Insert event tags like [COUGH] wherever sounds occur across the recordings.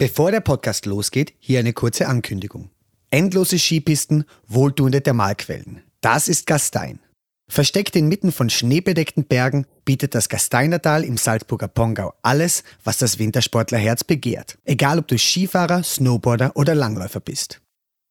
Bevor der Podcast losgeht, hier eine kurze Ankündigung. Endlose Skipisten, wohltuende Thermalquellen. Das ist Gastein. Versteckt inmitten von schneebedeckten Bergen bietet das Gasteinertal im Salzburger Pongau alles, was das Wintersportlerherz begehrt. Egal ob du Skifahrer, Snowboarder oder Langläufer bist.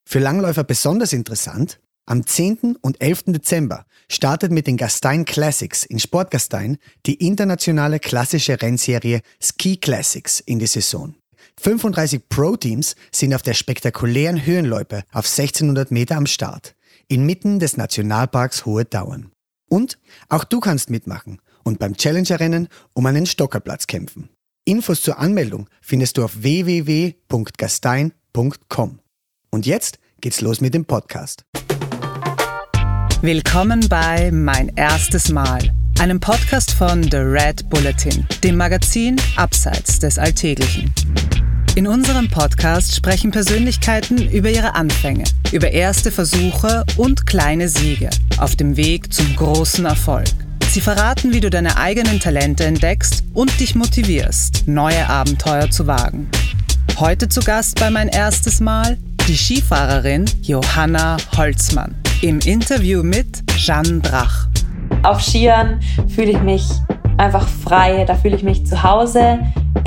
Für Langläufer besonders interessant, am 10. und 11. Dezember startet mit den Gastein Classics in Sportgastein die internationale klassische Rennserie Ski Classics in die Saison. 35 Pro-Teams sind auf der spektakulären Höhenloipe auf 1600 Meter am Start, inmitten des Nationalparks Hohe Dauern. Und auch du kannst mitmachen und beim Challenger-Rennen um einen Stockerplatz kämpfen. Infos zur Anmeldung findest du auf www.gastein.com. Und jetzt geht's los mit dem Podcast. Willkommen bei Mein erstes Mal, einem Podcast von The Red Bulletin, dem Magazin Abseits des Alltäglichen. In unserem Podcast sprechen Persönlichkeiten über ihre Anfänge, über erste Versuche und kleine Siege auf dem Weg zum großen Erfolg. Sie verraten, wie du deine eigenen Talente entdeckst und dich motivierst, neue Abenteuer zu wagen. Heute zu Gast bei mein erstes Mal die Skifahrerin Johanna Holzmann im Interview mit Jeanne Drach. Auf Skiern fühle ich mich einfach frei, da fühle ich mich zu Hause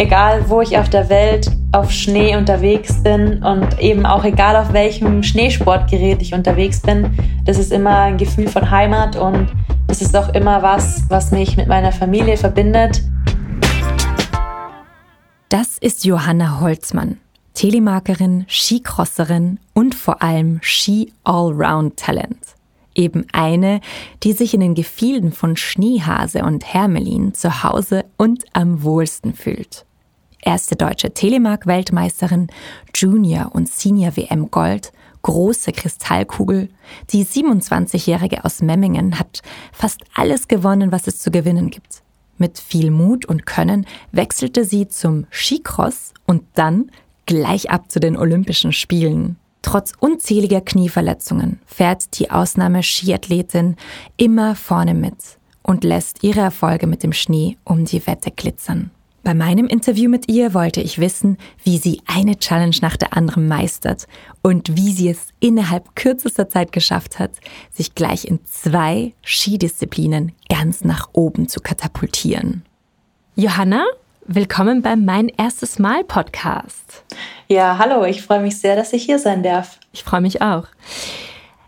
egal wo ich auf der Welt auf Schnee unterwegs bin und eben auch egal auf welchem Schneesportgerät ich unterwegs bin, das ist immer ein Gefühl von Heimat und das ist auch immer was, was mich mit meiner Familie verbindet. Das ist Johanna Holzmann, Telemarkerin, Skicrosserin und vor allem Ski-Allround-Talent. Eben eine, die sich in den Gefilden von Schneehase und Hermelin zu Hause und am wohlsten fühlt erste deutsche Telemark-Weltmeisterin, Junior- und Senior-WM Gold, große Kristallkugel. Die 27-Jährige aus Memmingen hat fast alles gewonnen, was es zu gewinnen gibt. Mit viel Mut und Können wechselte sie zum Skicross und dann gleich ab zu den Olympischen Spielen. Trotz unzähliger Knieverletzungen fährt die Ausnahme-Skiathletin immer vorne mit und lässt ihre Erfolge mit dem Schnee um die Wette glitzern. Bei meinem Interview mit ihr wollte ich wissen, wie sie eine Challenge nach der anderen meistert und wie sie es innerhalb kürzester Zeit geschafft hat, sich gleich in zwei Skidisziplinen ganz nach oben zu katapultieren. Johanna, willkommen beim Mein erstes Mal Podcast. Ja, hallo, ich freue mich sehr, dass ich hier sein darf. Ich freue mich auch.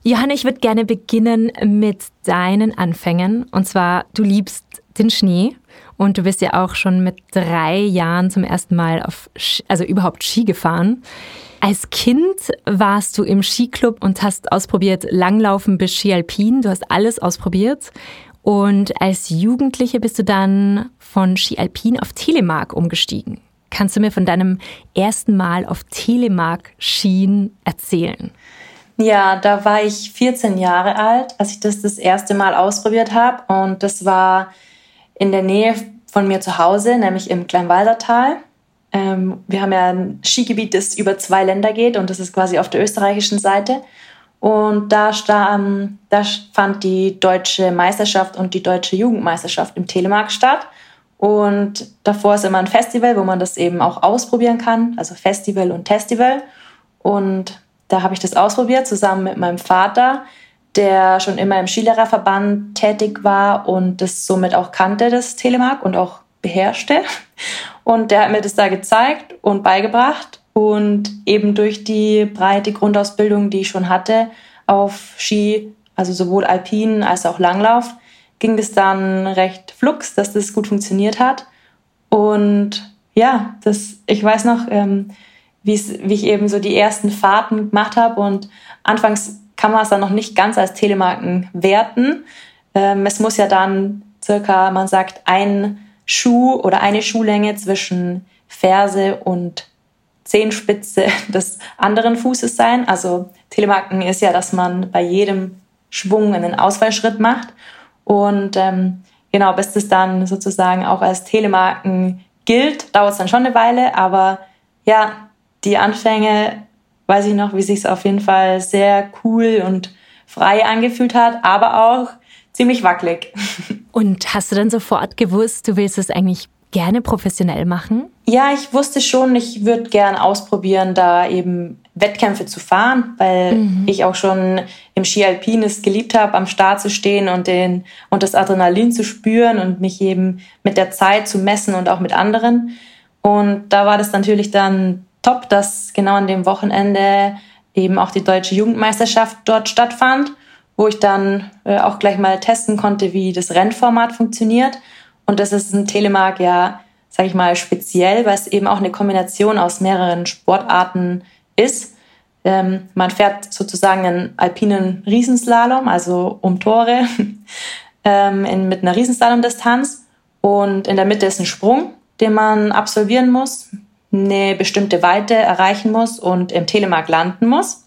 Johanna, ich würde gerne beginnen mit deinen Anfängen. Und zwar, du liebst den Schnee und du bist ja auch schon mit drei Jahren zum ersten Mal auf, also überhaupt Ski gefahren. Als Kind warst du im Skiclub und hast ausprobiert Langlaufen bis Ski Alpin. Du hast alles ausprobiert. Und als Jugendliche bist du dann von Ski Alpin auf Telemark umgestiegen. Kannst du mir von deinem ersten Mal auf Telemark Skien erzählen? Ja, da war ich 14 Jahre alt, als ich das das erste Mal ausprobiert habe. Und das war in der Nähe von mir zu Hause, nämlich im Kleinwalsertal. Ähm, wir haben ja ein Skigebiet, das über zwei Länder geht und das ist quasi auf der österreichischen Seite. Und da, ähm, da fand die deutsche Meisterschaft und die deutsche Jugendmeisterschaft im Telemark statt. Und davor ist immer ein Festival, wo man das eben auch ausprobieren kann, also Festival und Testival. Und da habe ich das ausprobiert zusammen mit meinem Vater der schon immer im Skilehrerverband tätig war und das somit auch kannte, das Telemark und auch beherrschte. Und der hat mir das da gezeigt und beigebracht. Und eben durch die breite Grundausbildung, die ich schon hatte auf Ski, also sowohl Alpin als auch Langlauf, ging das dann recht flux, dass das gut funktioniert hat. Und ja, das, ich weiß noch, ähm, wie ich eben so die ersten Fahrten gemacht habe. Und anfangs kann man es dann noch nicht ganz als Telemarken werten. Ähm, es muss ja dann circa, man sagt, ein Schuh oder eine Schuhlänge zwischen Ferse und Zehenspitze [LAUGHS] des anderen Fußes sein. Also Telemarken ist ja, dass man bei jedem Schwung einen Ausfallschritt macht. Und ähm, genau, bis das dann sozusagen auch als Telemarken gilt, dauert es dann schon eine Weile. Aber ja, die Anfänge weiß ich noch, wie sich es auf jeden Fall sehr cool und frei angefühlt hat, aber auch ziemlich wackelig. [LAUGHS] Und hast du dann sofort gewusst, du willst es eigentlich gerne professionell machen? Ja, ich wusste schon, ich würde gern ausprobieren, da eben Wettkämpfe zu fahren, weil mhm. ich auch schon im Ski Alpin es geliebt habe, am Start zu stehen und, den, und das Adrenalin zu spüren und mich eben mit der Zeit zu messen und auch mit anderen. Und da war das natürlich dann top, dass genau an dem Wochenende eben auch die deutsche Jugendmeisterschaft dort stattfand, wo ich dann äh, auch gleich mal testen konnte, wie das Rennformat funktioniert. Und das ist ein Telemark ja, sage ich mal, speziell, weil es eben auch eine Kombination aus mehreren Sportarten ist. Ähm, man fährt sozusagen einen alpinen Riesenslalom, also um Tore, [LAUGHS] ähm, in, mit einer Riesenslalom-Distanz. Und in der Mitte ist ein Sprung, den man absolvieren muss, eine bestimmte Weite erreichen muss und im Telemark landen muss.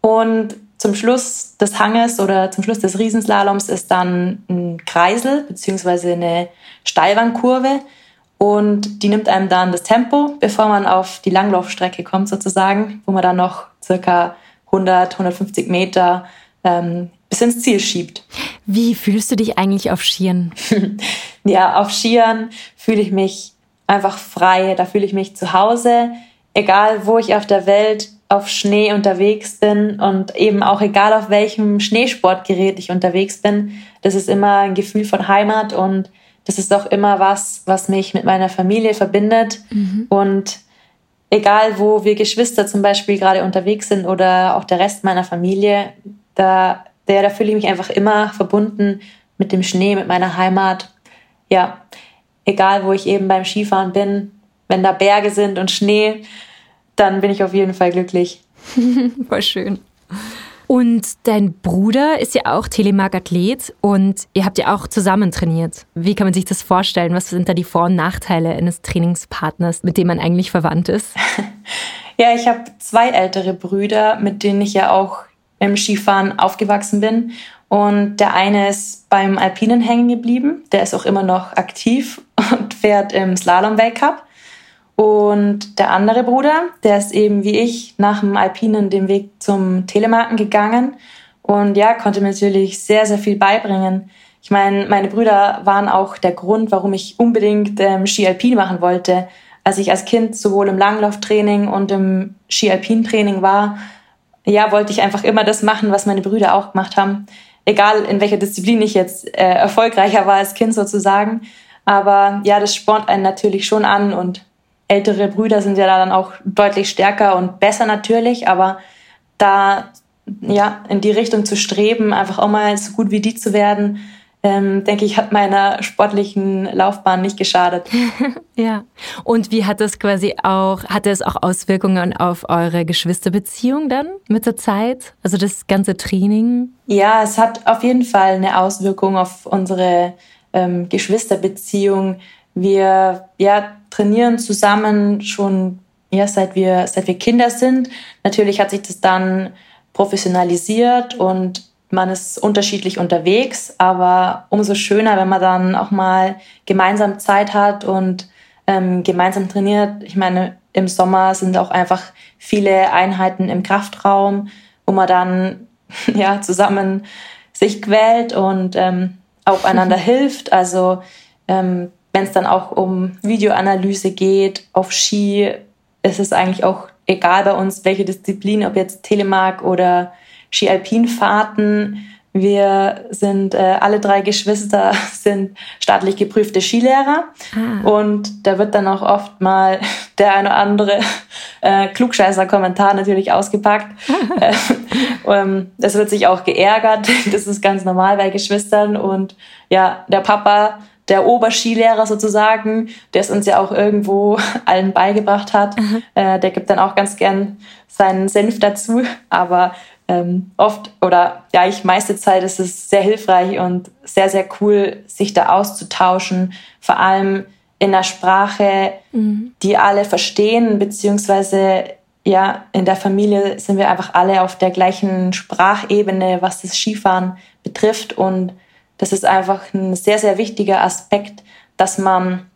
Und zum Schluss des Hanges oder zum Schluss des Riesenslaloms ist dann ein Kreisel beziehungsweise eine Steilwandkurve, und die nimmt einem dann das Tempo, bevor man auf die Langlaufstrecke kommt sozusagen, wo man dann noch circa 100, 150 Meter ähm, bis ins Ziel schiebt. Wie fühlst du dich eigentlich auf Skiern? [LAUGHS] ja, auf Skiern fühle ich mich einfach frei, da fühle ich mich zu Hause, egal wo ich auf der Welt auf Schnee unterwegs bin und eben auch egal auf welchem Schneesportgerät ich unterwegs bin, das ist immer ein Gefühl von Heimat und das ist auch immer was, was mich mit meiner Familie verbindet. Mhm. Und egal, wo wir Geschwister zum Beispiel gerade unterwegs sind oder auch der Rest meiner Familie, da, der, da fühle ich mich einfach immer verbunden mit dem Schnee, mit meiner Heimat. Ja, egal, wo ich eben beim Skifahren bin, wenn da Berge sind und Schnee, dann bin ich auf jeden Fall glücklich. [LAUGHS] Voll schön. Und dein Bruder ist ja auch Telemark-Athlet und ihr habt ja auch zusammen trainiert. Wie kann man sich das vorstellen? Was sind da die Vor- und Nachteile eines Trainingspartners, mit dem man eigentlich verwandt ist? [LAUGHS] ja, ich habe zwei ältere Brüder, mit denen ich ja auch im Skifahren aufgewachsen bin. Und der eine ist beim Alpinen hängen geblieben. Der ist auch immer noch aktiv [LAUGHS] und fährt im Slalom-Weltcup. Und der andere Bruder, der ist eben wie ich nach dem Alpinen den Weg zum Telemarken gegangen und ja, konnte mir natürlich sehr, sehr viel beibringen. Ich meine, meine Brüder waren auch der Grund, warum ich unbedingt ähm, Ski Alpin machen wollte. Als ich als Kind sowohl im Langlauftraining und im Ski Alpin Training war, ja, wollte ich einfach immer das machen, was meine Brüder auch gemacht haben. Egal in welcher Disziplin ich jetzt äh, erfolgreicher war als Kind sozusagen. Aber ja, das spornt einen natürlich schon an und ältere Brüder sind ja dann auch deutlich stärker und besser natürlich, aber da ja in die Richtung zu streben, einfach auch mal so gut wie die zu werden, ähm, denke ich, hat meiner sportlichen Laufbahn nicht geschadet. [LAUGHS] ja. Und wie hat das quasi auch, hatte es auch Auswirkungen auf eure Geschwisterbeziehung dann mit der Zeit? Also das ganze Training? Ja, es hat auf jeden Fall eine Auswirkung auf unsere ähm, Geschwisterbeziehung. Wir ja, trainieren zusammen schon ja, seit, wir, seit wir Kinder sind. Natürlich hat sich das dann professionalisiert und man ist unterschiedlich unterwegs, aber umso schöner, wenn man dann auch mal gemeinsam Zeit hat und ähm, gemeinsam trainiert. Ich meine, im Sommer sind auch einfach viele Einheiten im Kraftraum, wo man dann [LAUGHS] ja zusammen sich quält und ähm, aufeinander [LAUGHS] hilft. Also ähm, wenn es dann auch um Videoanalyse geht, auf Ski, ist es eigentlich auch egal bei uns, welche Disziplin, ob jetzt Telemark oder Ski-Alpin-Fahrten. Wir sind äh, alle drei Geschwister, [LAUGHS] sind staatlich geprüfte Skilehrer. Ah. Und da wird dann auch oft mal [LAUGHS] der eine oder andere äh, Klugscheißer-Kommentar natürlich ausgepackt. [LAUGHS] äh, ähm, es wird sich auch geärgert. Das ist ganz normal bei Geschwistern. Und ja, der Papa der Oberskilehrer sozusagen, der es uns ja auch irgendwo allen beigebracht hat, mhm. äh, der gibt dann auch ganz gern seinen Senf dazu. Aber ähm, oft oder ja, ich meiste Zeit ist es sehr hilfreich und sehr, sehr cool, sich da auszutauschen. Vor allem in der Sprache, mhm. die alle verstehen, beziehungsweise ja, in der Familie sind wir einfach alle auf der gleichen Sprachebene, was das Skifahren betrifft und das ist einfach ein sehr, sehr wichtiger Aspekt, dass man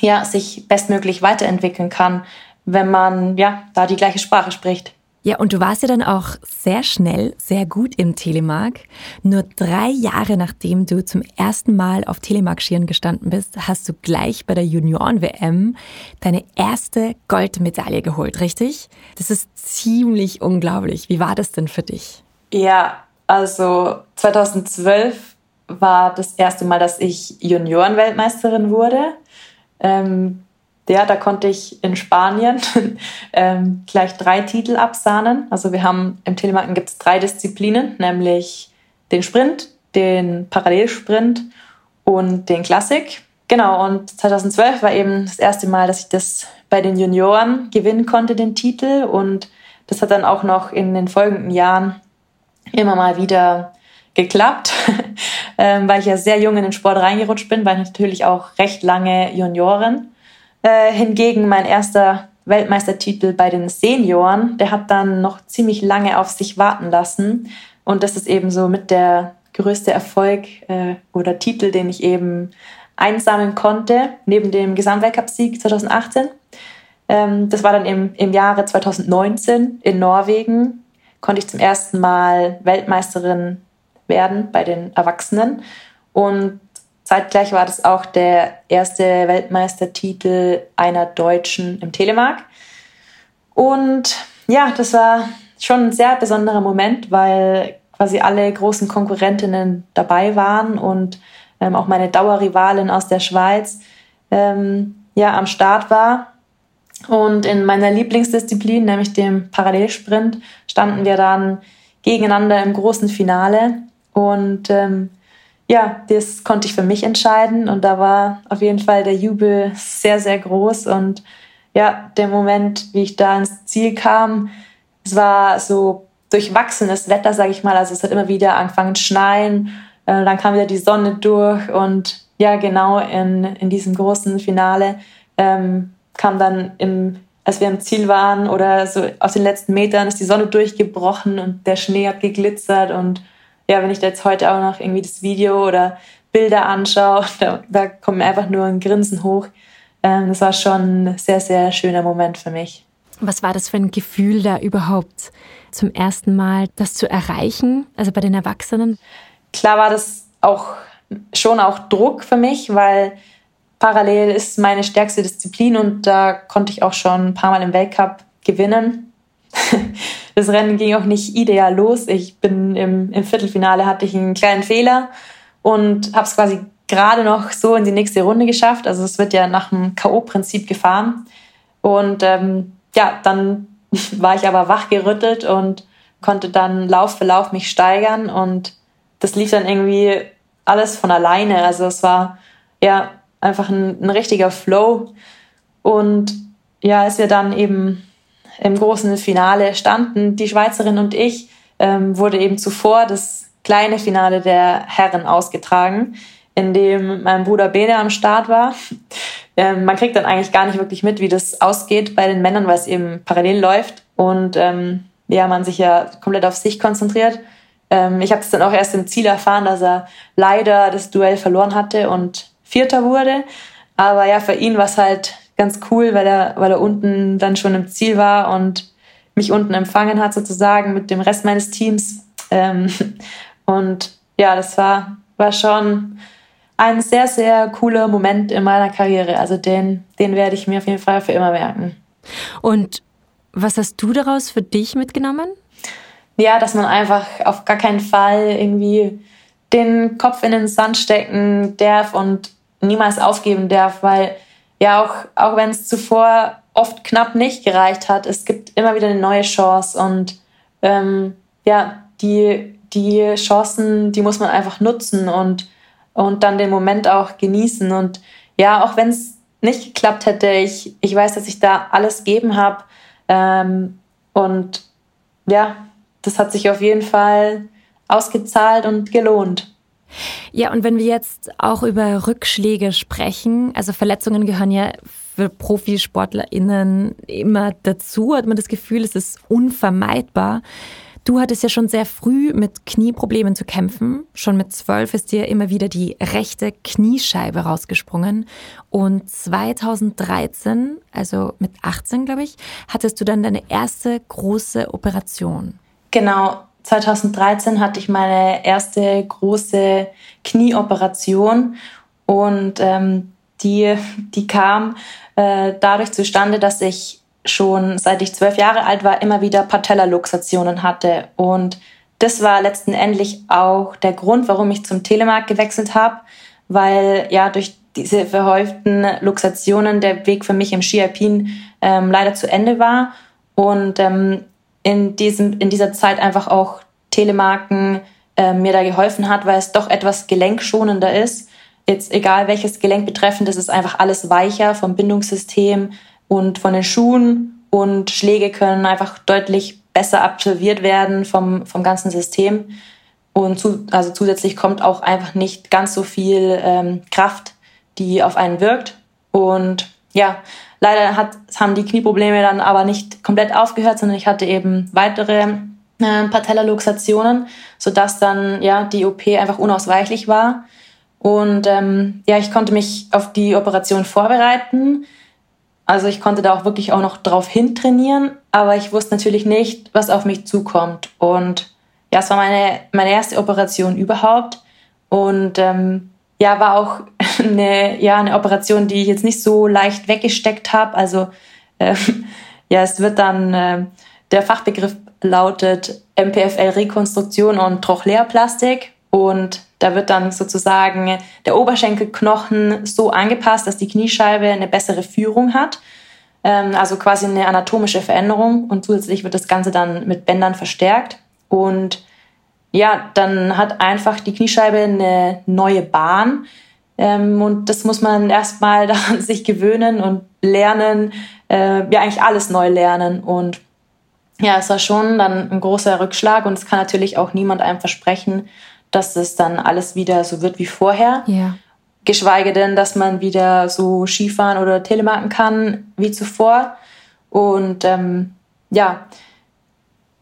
ja, sich bestmöglich weiterentwickeln kann, wenn man ja, da die gleiche Sprache spricht. Ja, und du warst ja dann auch sehr schnell, sehr gut im Telemark. Nur drei Jahre nachdem du zum ersten Mal auf Telemark-Skiern gestanden bist, hast du gleich bei der Junioren-WM deine erste Goldmedaille geholt, richtig? Das ist ziemlich unglaublich. Wie war das denn für dich? Ja, also 2012 war das erste Mal, dass ich Junioren-Weltmeisterin wurde. Ähm, ja, da konnte ich in Spanien [LAUGHS] ähm, gleich drei Titel absahnen. Also wir haben im Telemarken gibt es drei Disziplinen, nämlich den Sprint, den Parallelsprint und den Klassik. Genau, und 2012 war eben das erste Mal, dass ich das bei den Junioren gewinnen konnte, den Titel. Und das hat dann auch noch in den folgenden Jahren immer mal wieder geklappt, [LAUGHS] ähm, weil ich ja sehr jung in den Sport reingerutscht bin, weil ich natürlich auch recht lange Junioren. Äh, hingegen mein erster Weltmeistertitel bei den Senioren, der hat dann noch ziemlich lange auf sich warten lassen. Und das ist eben so mit der größte Erfolg äh, oder Titel, den ich eben einsammeln konnte, neben dem Gesamtweltcupsieg 2018. Ähm, das war dann im, im Jahre 2019 in Norwegen. Konnte ich zum ersten Mal Weltmeisterin werden bei den Erwachsenen. Und Zeitgleich war das auch der erste Weltmeistertitel einer Deutschen im Telemark. Und ja, das war schon ein sehr besonderer Moment, weil quasi alle großen Konkurrentinnen dabei waren und ähm, auch meine Dauerrivalin aus der Schweiz ähm, ja am Start war. Und in meiner Lieblingsdisziplin, nämlich dem Parallelsprint, standen wir dann gegeneinander im großen Finale. Und ähm, ja, das konnte ich für mich entscheiden und da war auf jeden Fall der Jubel sehr, sehr groß und ja, der Moment, wie ich da ins Ziel kam, es war so durchwachsenes Wetter, sage ich mal, also es hat immer wieder angefangen zu schneien, äh, dann kam wieder die Sonne durch und ja, genau in, in diesem großen Finale ähm, kam dann im als wir im Ziel waren oder so auf den letzten Metern ist die Sonne durchgebrochen und der Schnee hat geglitzert und ja, wenn ich da jetzt heute auch noch irgendwie das Video oder Bilder anschaue, [LAUGHS] da, da kommt mir einfach nur ein Grinsen hoch. Ähm, das war schon ein sehr, sehr schöner Moment für mich. Was war das für ein Gefühl, da überhaupt zum ersten Mal das zu erreichen, also bei den Erwachsenen? Klar war das auch schon auch Druck für mich, weil parallel ist meine stärkste Disziplin und da konnte ich auch schon ein paar Mal im Weltcup gewinnen. Das Rennen ging auch nicht ideal los. Ich bin im, im Viertelfinale hatte ich einen kleinen Fehler und habe es quasi gerade noch so in die nächste Runde geschafft. Also es wird ja nach dem K.O.-Prinzip gefahren. Und ähm, ja, dann [LAUGHS] war ich aber wachgerüttelt und konnte dann Lauf für Lauf mich steigern und das lief dann irgendwie alles von alleine. Also es war ja einfach ein, ein richtiger Flow. Und ja, als wir dann eben im großen Finale standen, die Schweizerin und ich, ähm, wurde eben zuvor das kleine Finale der Herren ausgetragen, in dem mein Bruder Bene am Start war. [LAUGHS] Ähm, man kriegt dann eigentlich gar nicht wirklich mit, wie das ausgeht bei den Männern, weil es eben parallel läuft und ähm, ja, man sich ja komplett auf sich konzentriert. Ähm, ich habe es dann auch erst im Ziel erfahren, dass er leider das Duell verloren hatte und Vierter wurde. Aber ja, für ihn war es halt ganz cool, weil er, weil er unten dann schon im Ziel war und mich unten empfangen hat sozusagen mit dem Rest meines Teams. Ähm, [LAUGHS] und ja, das war, war schon ein sehr, sehr cooler Moment in meiner Karriere. Also den, den werde ich mir auf jeden Fall für immer merken. Und was hast du daraus für dich mitgenommen? Ja, dass man einfach auf gar keinen Fall irgendwie den Kopf in den Sand stecken darf und niemals aufgeben darf, weil ja, auch, auch wenn es zuvor oft knapp nicht gereicht hat, es gibt immer wieder eine neue Chance und ähm, ja, die, die Chancen, die muss man einfach nutzen und, und dann den Moment auch genießen. Und ja, auch wenn es nicht geklappt hätte, ich, ich weiß, dass ich da alles geben habe. Ähm, und ja, das hat sich auf jeden Fall ausgezahlt und gelohnt. Ja, und wenn wir jetzt auch über Rückschläge sprechen, also Verletzungen gehören ja für ProfisportlerInnen immer dazu, hat man das Gefühl, es ist unvermeidbar. Du hattest ja schon sehr früh mit Knieproblemen zu kämpfen. Schon mit zwölf ist dir immer wieder die rechte Kniescheibe rausgesprungen. Und 2013, also mit 18, glaube ich, hattest du dann deine erste große Operation. Genau, 2013 hatte ich meine erste große Knieoperation und ähm, die, die kam äh, dadurch zustande, dass ich schon seit ich zwölf Jahre alt war, immer wieder Patellaluxationen hatte. Und das war letztendlich auch der Grund, warum ich zum Telemark gewechselt habe, weil ja durch diese verhäuften Luxationen der Weg für mich im Ski Alpin ähm, leider zu Ende war und ähm, in, diesem, in dieser Zeit einfach auch Telemarken äh, mir da geholfen hat, weil es doch etwas gelenkschonender ist. Jetzt egal welches Gelenk betreffend, es ist einfach alles weicher vom Bindungssystem, und von den Schuhen und Schläge können einfach deutlich besser absolviert werden vom, vom ganzen System. Und zu, also zusätzlich kommt auch einfach nicht ganz so viel ähm, Kraft, die auf einen wirkt. Und ja, leider hat, haben die Knieprobleme dann aber nicht komplett aufgehört, sondern ich hatte eben weitere äh, Patellaluxationen, sodass dann ja die OP einfach unausweichlich war. Und ähm, ja, ich konnte mich auf die Operation vorbereiten. Also ich konnte da auch wirklich auch noch drauf hintrainieren, aber ich wusste natürlich nicht, was auf mich zukommt. Und ja, es war meine, meine erste Operation überhaupt. Und ähm, ja, war auch eine, ja, eine Operation, die ich jetzt nicht so leicht weggesteckt habe. Also äh, [LAUGHS] ja, es wird dann, äh, der Fachbegriff lautet MPFL-Rekonstruktion und Trochlearplastik. Und da wird dann sozusagen der Oberschenkelknochen so angepasst, dass die Kniescheibe eine bessere Führung hat. Ähm, also quasi eine anatomische Veränderung. Und zusätzlich wird das Ganze dann mit Bändern verstärkt. Und ja, dann hat einfach die Kniescheibe eine neue Bahn. Ähm, und das muss man erstmal [LAUGHS] daran sich gewöhnen und lernen, äh, ja eigentlich alles neu lernen. Und ja, es war schon dann ein großer Rückschlag und es kann natürlich auch niemand einem versprechen, dass es dann alles wieder so wird wie vorher. Ja. Geschweige denn, dass man wieder so Skifahren oder Telemarken kann wie zuvor. Und ähm, ja,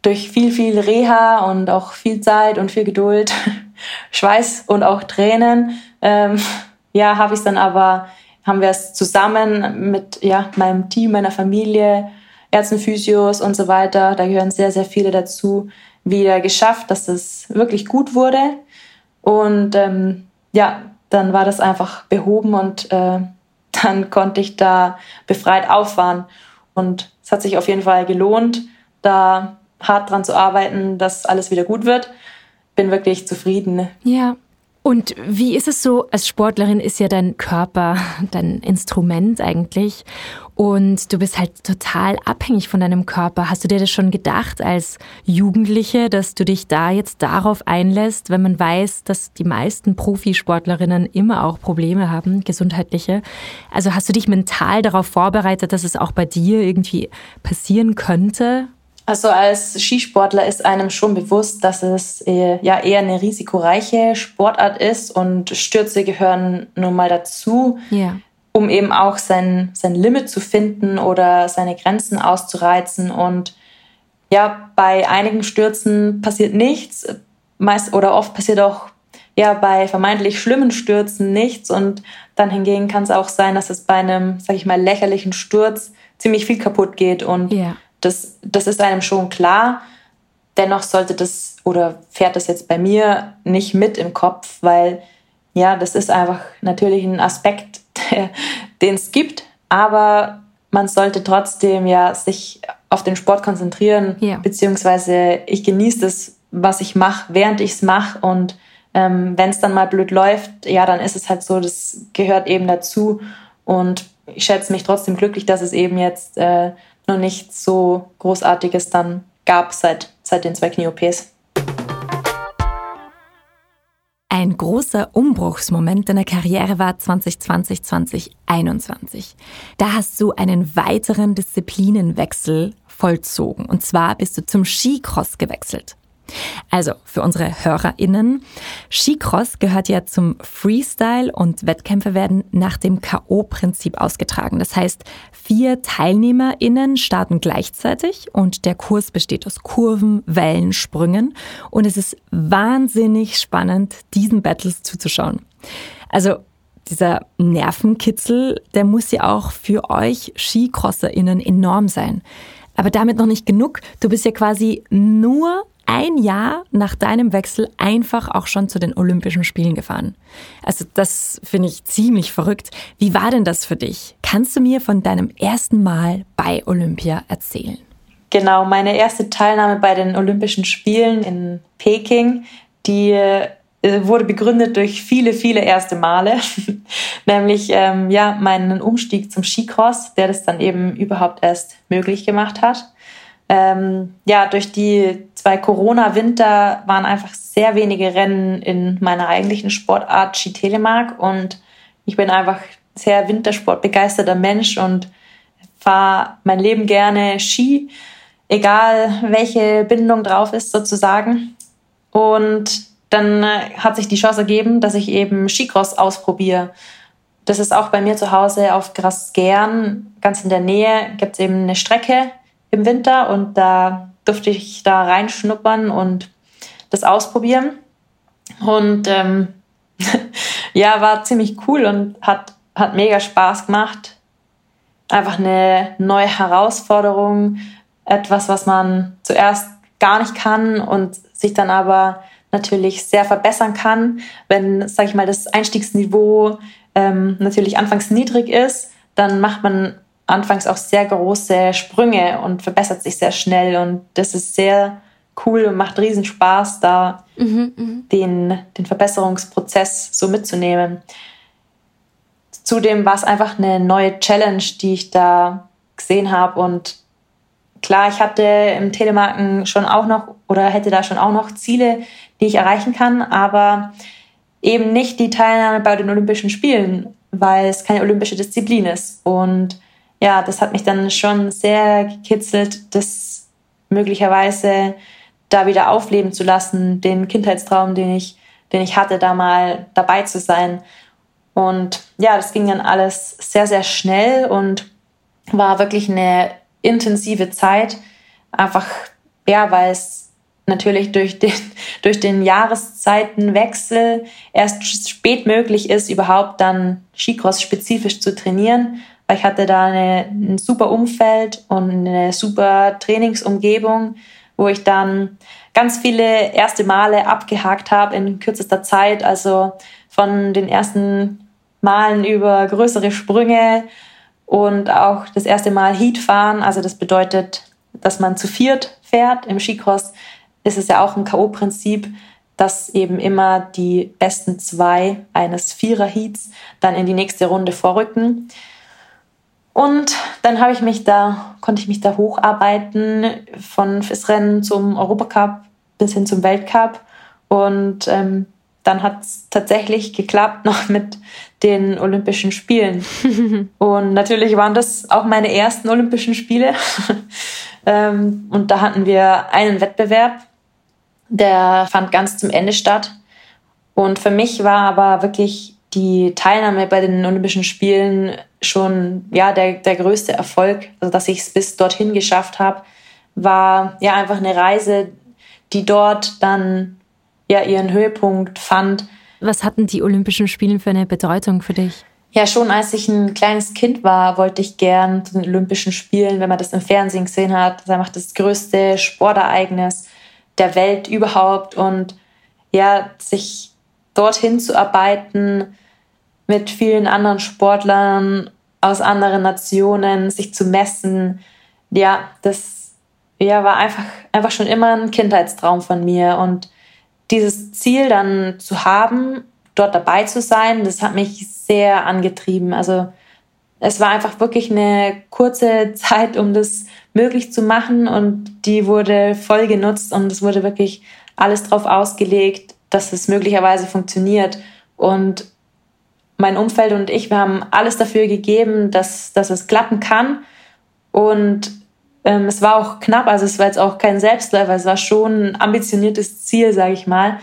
durch viel, viel Reha und auch viel Zeit und viel Geduld, [LAUGHS] Schweiß und auch Tränen, ähm, [LAUGHS] ja, habe ich es dann aber, haben wir es zusammen mit ja, meinem Team, meiner Familie, Ärzten, Physios und so weiter, da gehören sehr, sehr viele dazu, wieder geschafft, dass es wirklich gut wurde. Und ähm, ja, dann war das einfach behoben und äh, [LAUGHS] dann konnte ich da befreit auffahren. Und es hat sich auf jeden Fall gelohnt, da hart dran zu arbeiten, dass alles wieder gut wird. Bin wirklich zufrieden. Ja, und wie ist es so, als Sportlerin ist ja dein Körper dein Instrument eigentlich und du bist halt total abhängig von deinem Körper. Hast du dir das schon gedacht als Jugendliche, dass du dich da jetzt darauf einlässt, wenn man weiß, dass die meisten Profisportlerinnen immer auch Probleme haben, gesundheitliche? Also hast du dich mental darauf vorbereitet, dass es auch bei dir irgendwie passieren könnte? Also als Skisportler ist einem schon bewusst, dass es äh, ja eher eine risikoreiche Sportart ist und Stürze gehören nun mal dazu, ja. um eben auch sein, sein Limit zu finden oder seine Grenzen auszureizen. Und ja, bei einigen Stürzen passiert nichts, meist oder oft passiert auch ja bei vermeintlich schlimmen Stürzen nichts und dann hingegen kann es auch sein, dass es bei einem, sag ich mal, lächerlichen Sturz ziemlich viel kaputt geht und ja das, das ist einem schon klar. Dennoch sollte das oder fährt das jetzt bei mir nicht mit im Kopf, weil ja, das ist einfach natürlich ein Aspekt, den es gibt, aber man sollte trotzdem ja sich auf den Sport konzentrieren, ja. beziehungsweise ich genieße das, was ich mache, während ich es mache und ähm, wenn es dann mal blöd läuft, ja, dann ist es halt so, das gehört eben dazu und ich schätze mich trotzdem glücklich, dass es eben jetzt äh, noch nichts so Großartiges dann gab seit, seit den zwei Knie-OPs. Ein großer Umbruchsmoment deiner Karriere war 2020, 2021. Da hast du einen weiteren Disziplinenwechsel vollzogen. Und zwar bist du zum Skicross gewechselt. Also für unsere HörerInnen, Skicross gehört ja zum Freestyle und Wettkämpfe werden nach dem K.O.-Prinzip ausgetragen. Das heißt, vier TeilnehmerInnen starten gleichzeitig und der Kurs besteht aus Kurven, Wellen, Sprüngen und es ist wahnsinnig spannend, diesen Battles zuzuschauen. Also dieser Nervenkitzel, der muss ja auch für euch SkicrosserInnen enorm sein. Aber damit noch nicht genug. Du bist ja quasi nur ein Jahr nach deinem Wechsel einfach auch schon zu den Olympischen Spielen gefahren. Also das finde ich ziemlich verrückt. Wie war denn das für dich? Kannst du mir von deinem ersten Mal bei Olympia erzählen? Genau, meine erste Teilnahme bei den Olympischen Spielen in Peking, die äh, wurde begründet durch viele, viele erste Male, [LAUGHS] nämlich ähm, ja meinen Umstieg zum Skicross, der das dann eben überhaupt erst möglich gemacht hat ähm, ja, durch die zwei Corona-Winter waren einfach sehr wenige Rennen in meiner eigentlichen Sportart Ski-Telemark und ich bin einfach sehr wintersportbegeisterter Mensch und fahre mein Leben gerne Ski, egal welche Bindung drauf ist sozusagen. Und dann äh, hat sich die Chance ergeben, dass ich eben Skicross ausprobiere. Das ist auch bei mir zu Hause auf Grasgern, ganz in der Nähe, gibt es eben eine Strecke, im Winter und da durfte ich da reinschnuppern und das ausprobieren. Und ähm, [LAUGHS] ja, war ziemlich cool und hat, hat mega Spaß gemacht. Einfach eine neue Herausforderung, etwas, was man zuerst gar nicht kann und sich dann aber natürlich sehr verbessern kann. Wenn, sage ich mal, das Einstiegsniveau ähm, natürlich anfangs niedrig ist, dann macht man anfangs auch sehr große Sprünge und verbessert sich sehr schnell. Und das ist sehr cool und macht riesen Spaß, da mhm, mh. den, den Verbesserungsprozess so mitzunehmen. Zudem war es einfach eine neue Challenge, die ich da gesehen habe. Und klar, ich hatte im Telemarken schon auch noch oder hätte da schon auch noch Ziele, die ich erreichen kann, aber eben nicht die Teilnahme bei den Olympischen Spielen, weil es keine olympische Disziplin ist. Und ja, das hat mich dann schon sehr gekitzelt, das möglicherweise da wieder aufleben zu lassen, den Kindheitstraum, den ich, den ich hatte, da mal dabei zu sein. Und ja, das ging dann alles sehr, sehr schnell und war wirklich eine intensive Zeit. Einfach, ja, weil es natürlich durch den, [LAUGHS] durch den Jahreszeitenwechsel erst spät möglich ist, überhaupt dann Skicross spezifisch zu trainieren weil ich hatte da eine, ein super Umfeld und eine super Trainingsumgebung, wo ich dann ganz viele erste Male abgehakt habe in kürzester Zeit. Also von den ersten Malen über größere Sprünge und auch das erste Mal Heat fahren. Also das bedeutet, dass man zu viert fährt. Im Skicross ist es ja auch ein K.O.-Prinzip, dass eben immer die besten zwei eines Vierer-Heats dann in die nächste Runde vorrücken. Und dann habe ich mich da, konnte ich mich da hocharbeiten von FIS-Rennen zum Europacup bis hin zum Weltcup. Und ähm, dann hat es tatsächlich geklappt [LAUGHS] noch mit den Olympischen Spielen. [LAUGHS] und natürlich waren das auch meine ersten Olympischen Spiele. [LAUGHS] ähm, und da hatten wir einen Wettbewerb, der fand ganz zum Ende statt. Und für mich war aber wirklich die Teilnahme bei den Olympischen Spielen schon ja der, der größte Erfolg, also dass ich es bis dorthin geschafft habe, war ja einfach eine Reise, die dort dann ja ihren Höhepunkt fand. Was hatten die Olympischen Spiele für eine Bedeutung für dich? Ja, schon als ich ein kleines Kind war, wollte ich gern zu den Olympischen Spielen, wenn man das im Fernsehen gesehen hat. Das ist einfach das größte Sportereignis der Welt überhaupt. Und ja, sich dorthin zu arbeiten, mit vielen anderen Sportlern aus anderen Nationen sich zu messen. Ja, das ja, war einfach, einfach schon immer ein Kindheitstraum von mir. Und dieses Ziel dann zu haben, dort dabei zu sein, das hat mich sehr angetrieben. Also es war einfach wirklich eine kurze [LAUGHS] Zeit, um das möglich zu machen und die wurde voll genutzt und es wurde wirklich alles darauf ausgelegt, dass es möglicherweise funktioniert. Und mein Umfeld und ich, wir haben alles dafür gegeben, dass, dass es klappen kann. Und Ähm, es war auch knapp, also es war jetzt auch kein Selbstläufer, es war schon ein ambitioniertes Ziel, sage ich mal.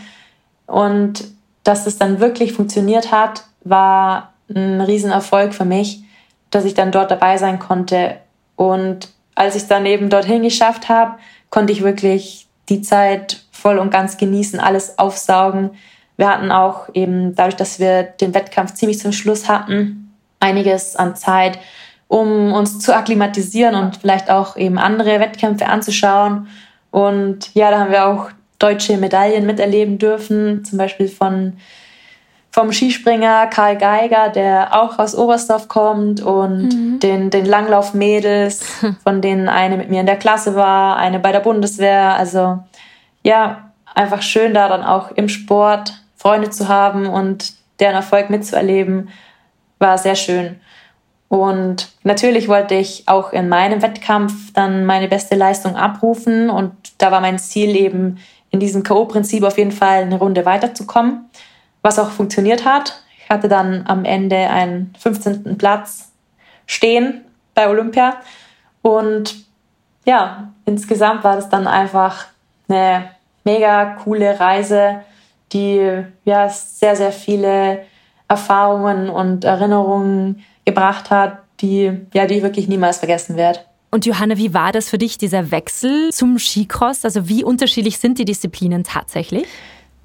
Und dass es dann wirklich funktioniert hat, war ein Riesenerfolg für mich, dass ich dann dort dabei sein konnte. Und als ich dann eben dorthin geschafft habe, konnte ich wirklich die Zeit voll und ganz genießen, alles aufsaugen. Wir hatten auch eben dadurch, dass wir den Wettkampf ziemlich zum Schluss hatten, einiges an Zeit, um uns zu akklimatisieren und vielleicht auch eben andere Wettkämpfe anzuschauen. Und ja, da haben wir auch deutsche Medaillen miterleben dürfen, zum Beispiel von vom Skispringer Karl Geiger, der auch aus Oberstdorf kommt und mhm. den, den Langlaufmädels, [LAUGHS] von denen eine mit mir in der Klasse war, eine bei der Bundeswehr. Also ja, einfach schön da dann auch im Sport Freunde zu haben und deren Erfolg mitzuerleben, war sehr schön. Und natürlich wollte ich auch in meinem Wettkampf dann meine beste Leistung abrufen und da war mein Ziel eben in diesem K.O.-Prinzip auf jeden Fall eine Runde weiterzukommen was auch funktioniert hat. Ich hatte dann am Ende einen 15. Platz stehen bei Olympia. Und ja, insgesamt war das dann einfach eine mega coole Reise, die ja sehr, sehr viele Erfahrungen und Erinnerungen gebracht hat, die, ja, die ich wirklich niemals vergessen werde. Und Johanna, wie war das für dich, dieser Wechsel zum Skicross? Also wie unterschiedlich sind die Disziplinen tatsächlich?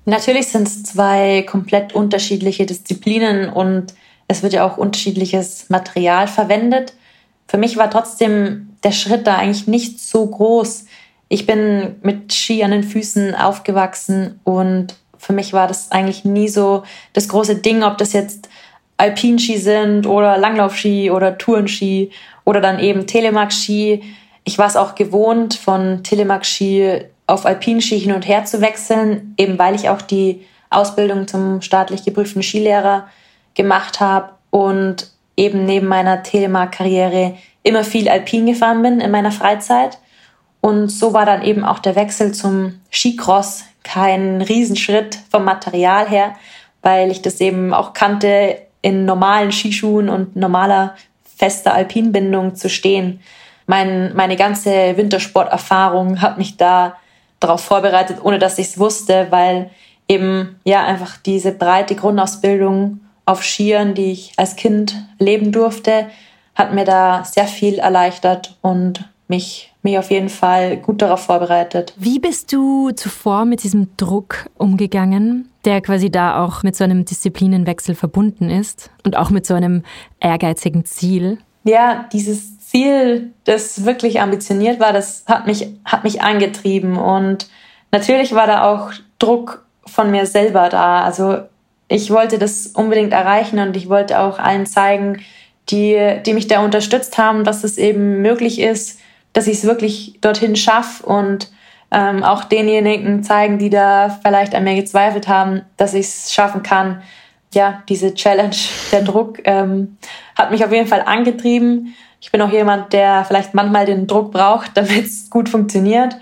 Natürlich sind es zwei komplett unterschiedliche Disziplinen und es wird ja auch unterschiedliches Material verwendet. Für mich war trotzdem der Schritt da eigentlich nicht so groß. Ich bin mit Ski an den Füßen aufgewachsen und für mich war das eigentlich nie so das große Ding, ob das jetzt Alpinski sind oder Langlaufski oder Tourenski oder dann eben Telemark-Ski. Ich war es auch gewohnt, von Telemark-Ski auf Alpinski hin und her zu wechseln, eben weil ich auch die Ausbildung zum staatlich geprüften Skilehrer gemacht habe und eben neben meiner Telemark-Karriere immer viel Alpin gefahren bin in meiner Freizeit. Und so war dann eben auch der Wechsel zum Skicross kein Riesenschritt vom Material her, weil ich das eben auch kannte, in normalen Skischuhen und normaler fester Alpinbindung zu stehen. Mein, meine ganze Wintersporterfahrung hat mich da darauf vorbereitet, ohne dass ich es wusste, weil eben ja einfach diese breite Grundausbildung auf Skiern, die ich als Kind leben durfte, hat mir da sehr viel erleichtert und mich, mich auf jeden Fall gut darauf vorbereitet. Wie bist du zuvor mit diesem Druck umgegangen, der quasi da auch mit so einem Disziplinenwechsel verbunden ist und auch mit so einem ehrgeizigen Ziel? Ja, dieses Ziel, das wirklich ambitioniert war, das hat mich, hat mich angetrieben. Und natürlich war da auch Druck von mir selber da. Also ich wollte das unbedingt erreichen und ich wollte auch allen zeigen, die, die mich da unterstützt haben, dass es eben möglich ist, dass ich es wirklich dorthin schaffe und ähm, auch denjenigen zeigen, die da vielleicht an mir gezweifelt haben, dass ich es schaffen kann. Ja, diese Challenge, [LAUGHS] der Druck ähm, hat mich auf jeden Fall angetrieben ich bin auch jemand, der vielleicht manchmal den Druck braucht, [LAUGHS] damit es gut funktioniert.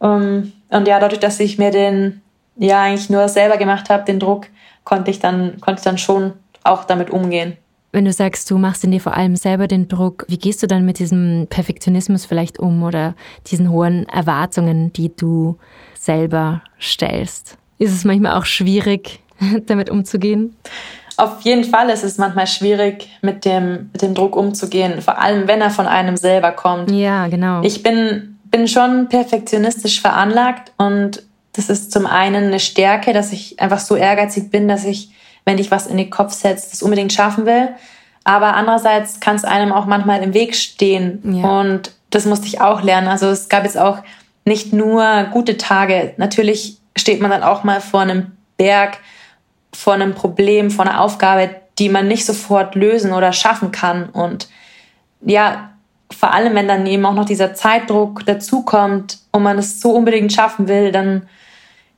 Um, ähm, und ja, dadurch, dass ich mir den ja eigentlich nur selber gemacht habe, den Druck, konnte ich dann, konnte ich dann schon auch damit umgehen. Wenn du sagst, du machst in dir vor allem selber den Druck, wie gehst du dann mit diesem Perfektionismus vielleicht um oder diesen hohen Erwartungen, die du selber stellst? Ist es manchmal auch schwierig, [LAUGHS] damit umzugehen? Auf jeden Fall ist es manchmal schwierig, mit dem, mit dem Druck umzugehen, vor allem wenn er von einem selber kommt. Ja, genau. Ich bin, bin schon perfektionistisch veranlagt und das ist zum einen eine Stärke, dass ich einfach so ehrgeizig bin, dass ich, wenn ich was in den Kopf setze, das unbedingt schaffen will. Aber andererseits kann es einem auch manchmal im Weg stehen. Ja. Und das musste ich auch lernen. Also es gab jetzt auch nicht nur gute Tage. Natürlich steht man dann auch mal vor einem Berg, vor einem Problem, vor einer Aufgabe, die man nicht sofort lösen oder schaffen kann. Und ja, vor allem, wenn dann eben auch noch dieser Zeitdruck dazukommt und man es so unbedingt schaffen will, dann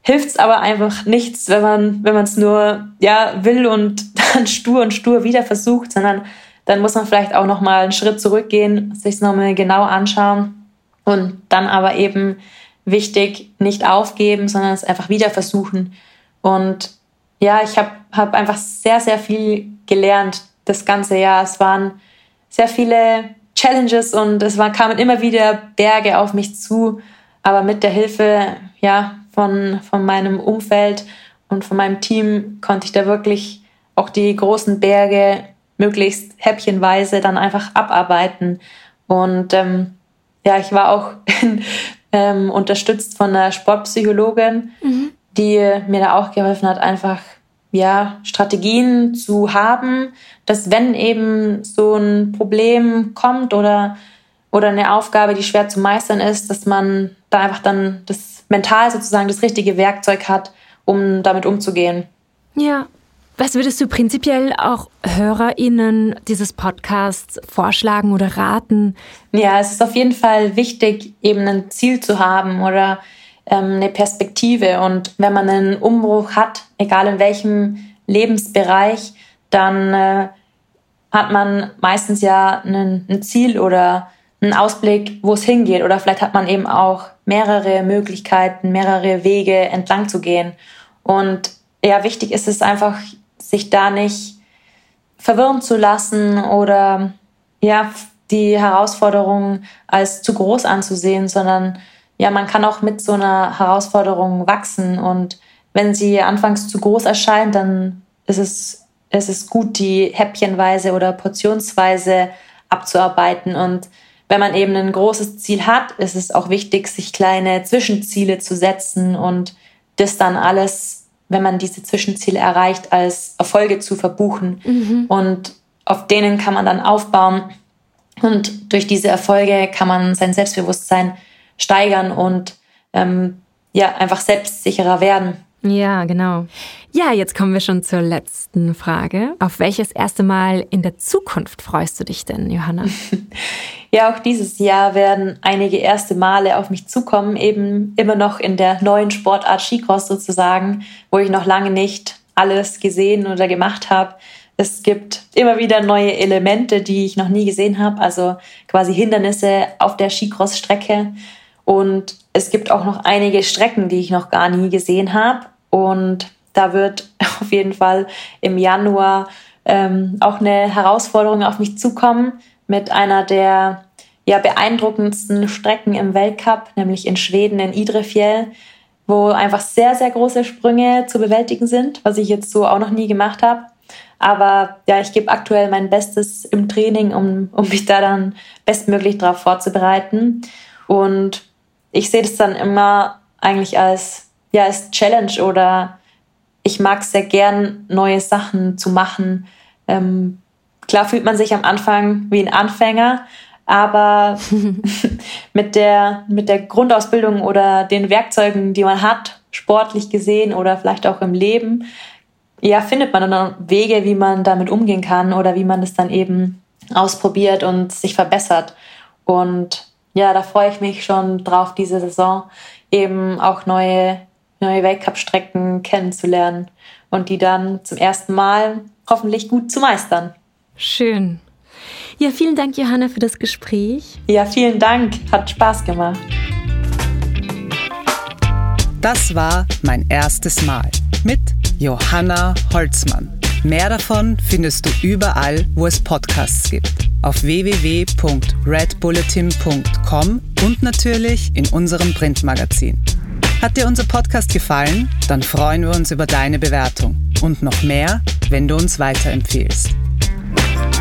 hilft es aber einfach nichts, wenn man wenn man es nur ja will und [LAUGHS] dann stur und stur wieder versucht, sondern dann muss man vielleicht auch noch mal einen Schritt zurückgehen, sich es nochmal genau anschauen und dann aber eben wichtig nicht aufgeben, sondern es einfach wieder versuchen und ja, ich habe hab einfach sehr, sehr viel gelernt das ganze Jahr. Es waren sehr viele Challenges und es war, kamen immer wieder Berge auf mich zu. Aber mit der Hilfe ja, von, von meinem Umfeld und von meinem Team konnte ich da wirklich auch die großen Berge möglichst häppchenweise dann einfach abarbeiten. Und ähm, ja, ich war auch [LAUGHS] ähm, unterstützt von einer Sportpsychologin, mhm. die mir da auch geholfen hat, einfach ja, Strategien zu haben, dass wenn eben so ein Problem kommt oder, oder eine Aufgabe, die schwer zu meistern ist, dass man da einfach dann das mental sozusagen das richtige Werkzeug hat, um damit umzugehen. Ja. Was würdest du prinzipiell auch HörerInnen dieses Podcasts vorschlagen oder raten? Ja, es ist auf jeden Fall wichtig, eben ein Ziel zu haben oder ähm, eine Perspektive. Und wenn man einen Umbruch hat, egal in welchem Lebensbereich, dann äh, hat man meistens ja einen, ein Ziel oder einen Ausblick, wo es hingeht. Oder vielleicht hat man eben auch mehrere Möglichkeiten, mehrere Wege entlang zu gehen. Und ja, wichtig ist es einfach, sich da nicht verwirren zu lassen oder ja, die Herausforderung als zu groß anzusehen, sondern ja, man kann auch mit so einer Herausforderung wachsen. Und wenn sie anfangs zu groß erscheint, dann ist es, ist es gut, die häppchenweise oder portionsweise abzuarbeiten. Und wenn man eben ein großes Ziel hat, ist es auch wichtig, sich kleine Zwischenziele zu setzen und das dann alles, wenn man diese Zwischenziele erreicht, als Erfolge zu verbuchen. Mhm. Und auf denen kann man dann aufbauen. Und durch diese Erfolge kann man sein Selbstbewusstsein steigern und ähm, ja, einfach selbstsicherer werden. Ja, genau. Ja, jetzt kommen wir schon zur letzten Frage. Auf welches erste Mal in der Zukunft freust du dich denn, Johanna? [LAUGHS] ja, auch dieses Jahr werden einige erste Male auf mich zukommen, eben immer noch in der neuen Sportart Skicross sozusagen, wo ich noch lange nicht alles gesehen oder gemacht habe. Es gibt immer wieder neue Elemente, die ich noch nie gesehen habe, also quasi Hindernisse auf der Skicross-Strecke. Und es gibt auch noch einige Strecken, die ich noch gar nie gesehen habe. Und da wird [LAUGHS] auf jeden Fall im Januar ähm, auch eine Herausforderung auf mich zukommen mit einer der ja, beeindruckendsten Strecken im Weltcup, nämlich in Schweden in Idrefjell, wo einfach sehr, sehr große Sprünge zu bewältigen sind, was ich jetzt so auch noch nie gemacht habe. Aber ja, ich gebe aktuell mein Bestes im Training, um, um mich da dann bestmöglich darauf vorzubereiten. Und ich sehe das dann immer eigentlich als, ja, als Challenge oder ich mag sehr gern, neue Sachen zu machen. Ähm, klar fühlt man sich am Anfang wie ein Anfänger, aber [LAUGHS] mit, der, mit der Grundausbildung oder den Werkzeugen, die man hat, sportlich gesehen oder vielleicht auch im Leben, ja, findet man dann Wege, wie man damit umgehen kann oder wie man es dann eben ausprobiert und sich verbessert. Und ja, da freue ich mich schon drauf, diese Saison eben auch neue, neue Weltcup-Strecken kennenzulernen und die dann zum ersten Mal hoffentlich gut zu meistern. Schön. Ja, vielen Dank, Johanna, für das Gespräch. Ja, vielen Dank. Hat Spaß gemacht. Das war mein erstes Mal mit Johanna Holzmann. Mehr davon findest du überall, wo es Podcasts gibt. Auf www.redbulletin.com und natürlich in unserem Printmagazin. Hat dir unser Podcast gefallen? Dann freuen wir uns über deine Bewertung. Und noch mehr, wenn du uns weiterempfehlst. Bye.